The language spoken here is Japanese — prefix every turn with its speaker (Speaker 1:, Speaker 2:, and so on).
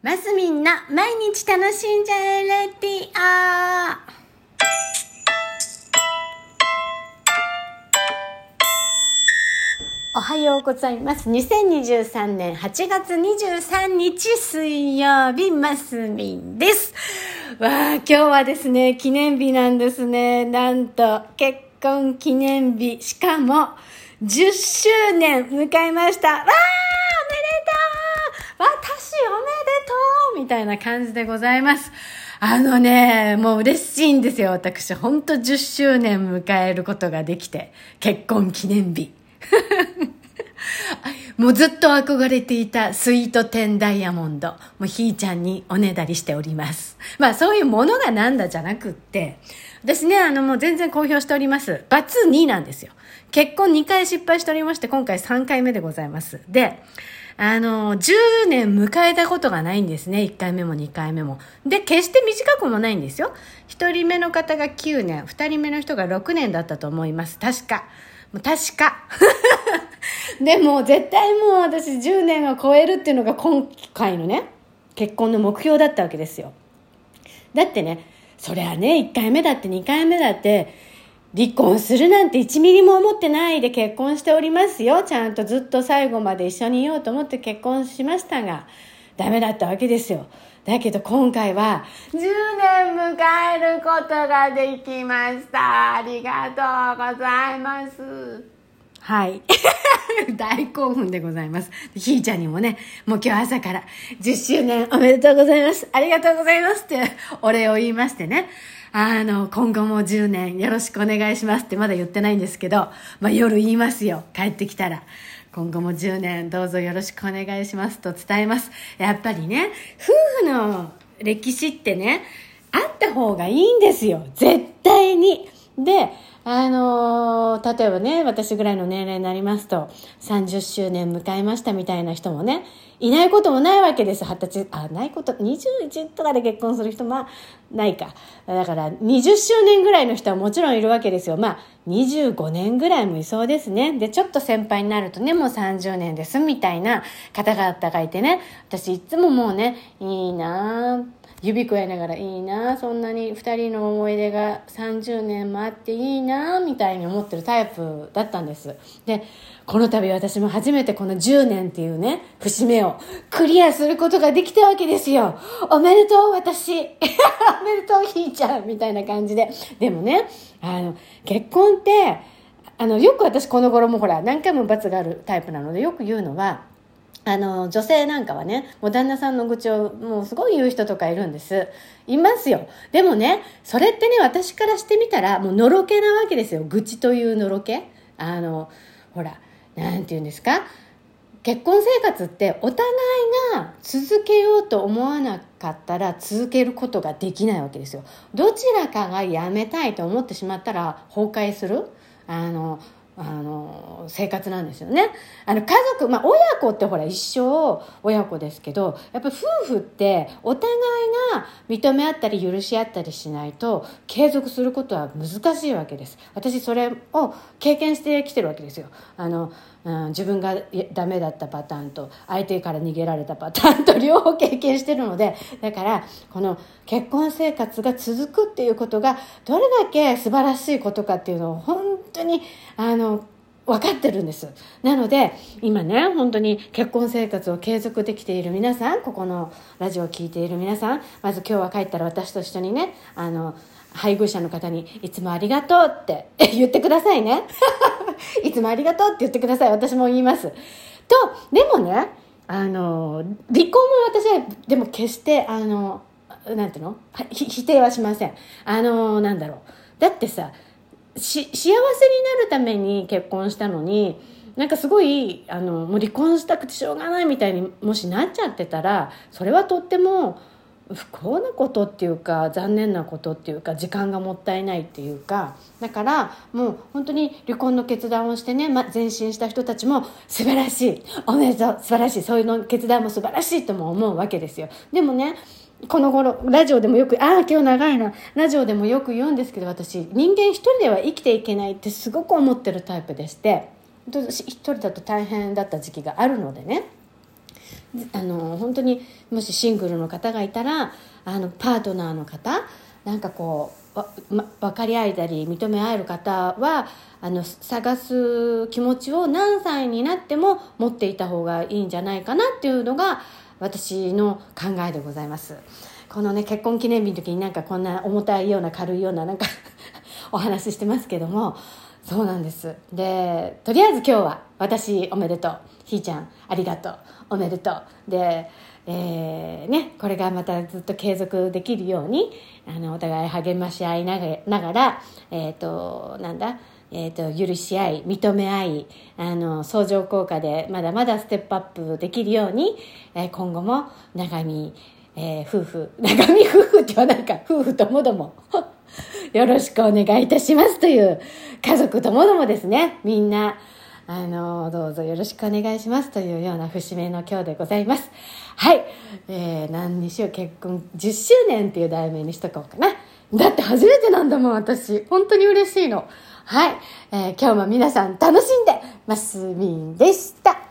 Speaker 1: まずみんな、毎日楽しんじゃえレディオおはようございます。2023年8月23日水曜日、ますみんです。わあ、今日はですね、記念日なんですね。なんと、結婚記念日、しかも、10周年迎えました。わあ、おめでとう私おめでとうみたいな感じでございます。あのね、もう嬉しいんですよ、私。ほんと10周年迎えることができて。結婚記念日。もうずっと憧れていたスイートテンダイヤモンド。もうひーちゃんにおねだりしております。まあそういうものがなんだじゃなくって、私ね、あのもう全然公表しております。バツ2なんですよ。結婚2回失敗しておりまして、今回3回目でございます。で、あの、10年迎えたことがないんですね。1回目も2回目も。で、決して短くもないんですよ。1人目の方が9年、2人目の人が6年だったと思います。確か。もう確か。でも、絶対もう私10年を超えるっていうのが今回のね、結婚の目標だったわけですよ。だってね、そりゃね、1回目だって2回目だって、離婚するなんて1ミリも思ってないで結婚しておりますよ。ちゃんとずっと最後まで一緒にいようと思って結婚しましたが、ダメだったわけですよ。だけど今回は、10年迎えることができました。ありがとうございます。はい。大興奮でございます。ひーちゃんにもね、もう今日朝から10周年おめでとうございます。ありがとうございますってお礼を言いましてね。あの、今後も10年よろしくお願いしますってまだ言ってないんですけど、まあ夜言いますよ。帰ってきたら。今後も10年どうぞよろしくお願いしますと伝えます。やっぱりね、夫婦の歴史ってね、あった方がいいんですよ。絶対に。で、あのー例えばね、私ぐらいの年齢になりますと、30周年迎えましたみたいな人もね、いないこともないわけです。二十歳、あ、ないこと、21とかで結婚する人はないか。だから、20周年ぐらいの人はもちろんいるわけですよ。まあ、25年ぐらいもいそうですね。で、ちょっと先輩になるとね、もう30年ですみたいな方々がいてね、私いつももうね、いいなぁ。指くわえながらいいなそんなに2人の思い出が30年もあっていいななみたいに思ってるタイプだったんです。でこの度私も初めてこの10年っていうね節目をクリアすることができたわけですよ。おめでとう私。おめでとうひーちゃんみたいな感じで。でもねあの結婚ってあのよく私この頃もほら何回も罰があるタイプなのでよく言うのはあの、女性なんかはね、もう旦那さんの愚痴をもうすごい言う人とかいるんです。いますよ。でもね、それってね、私からしてみたら、もうのろけなわけですよ。愚痴というのろけ。あの、ほら、なんて言うんですか？結婚生活ってお互いが続けようと思わなかったら続けることができないわけですよ。どちらかがやめたいと思ってしまったら崩壊する。あの、あの生活なんですよね。あの家族、まあ、親子ってほら一生親子ですけどやっぱ夫婦ってお互いが認め合ったり許し合ったりしないと継続することは難しいわけです。私それを経験してきてるわけですよ。あの、うん、自分がダメだったパターンと相手から逃げられたパターンと 両方経験してるのでだからこの結婚生活が続くっていうことがどれだけ素晴らしいことかっていうのを本当にあの分かってるんです。なので、今ね、本当に結婚生活を継続できている皆さん、ここのラジオを聴いている皆さん、まず今日は帰ったら私と一緒にね、あの、配偶者の方に、いつもありがとうって 言ってくださいね。いつもありがとうって言ってください。私も言います。と、でもね、あの、離婚も私は、でも決して、あの、なんていうの？否定はしません。あの、なんだろう。だってさ、幸せになるために結婚したのになんかすごいあのもう離婚したくてしょうがないみたいにもしなっちゃってたらそれはとっても不幸なことっていうか残念なことっていうか時間がもったいないっていうかだからもう本当に離婚の決断をしてね、ま、前進した人たちも素晴らしいおめでとう素晴らしいそういうの決断も素晴らしいとも思うわけですよ。でもねこの頃ラジオでもよくああ今日長いな。ラジオでもよく言うんですけど私人間一人では生きていけないってすごく思ってるタイプでして一人だと大変だった時期があるのでね。あの本当にもしシングルの方がいたらあのパートナーの方なんかこうわ、ま、分かり合えたり認め合える方はあの探す気持ちを何歳になっても持っていた方がいいんじゃないかなっていうのが私の考えでございます。このね結婚記念日の時になんかこんな重たいような軽いようななんか お話ししてますけどもそうなんです。でとりあえず今日は私おめでとう。ひーちゃんありがとう。おめでとう。でえー、ね、これがまたずっと継続できるようにあのお互い励まし合いながら、えっ、ー、となんだえーと、許し合い認め合いあの相乗効果でまだまだステップアップできるように、えー、今後も長見、えー、夫婦 長見夫婦ってはなんか夫婦ともども よろしくお願いいたしますという家族ともどもですねみんなあの、どうぞよろしくお願いしますというような節目の今日でございます。はい。えー、何にしよう、結婚10周年っていう題名にしとこうかな。だって初めてなんだもん、私。本当に嬉しいの。はい。えー、今日も皆さん楽しんでますみんでした。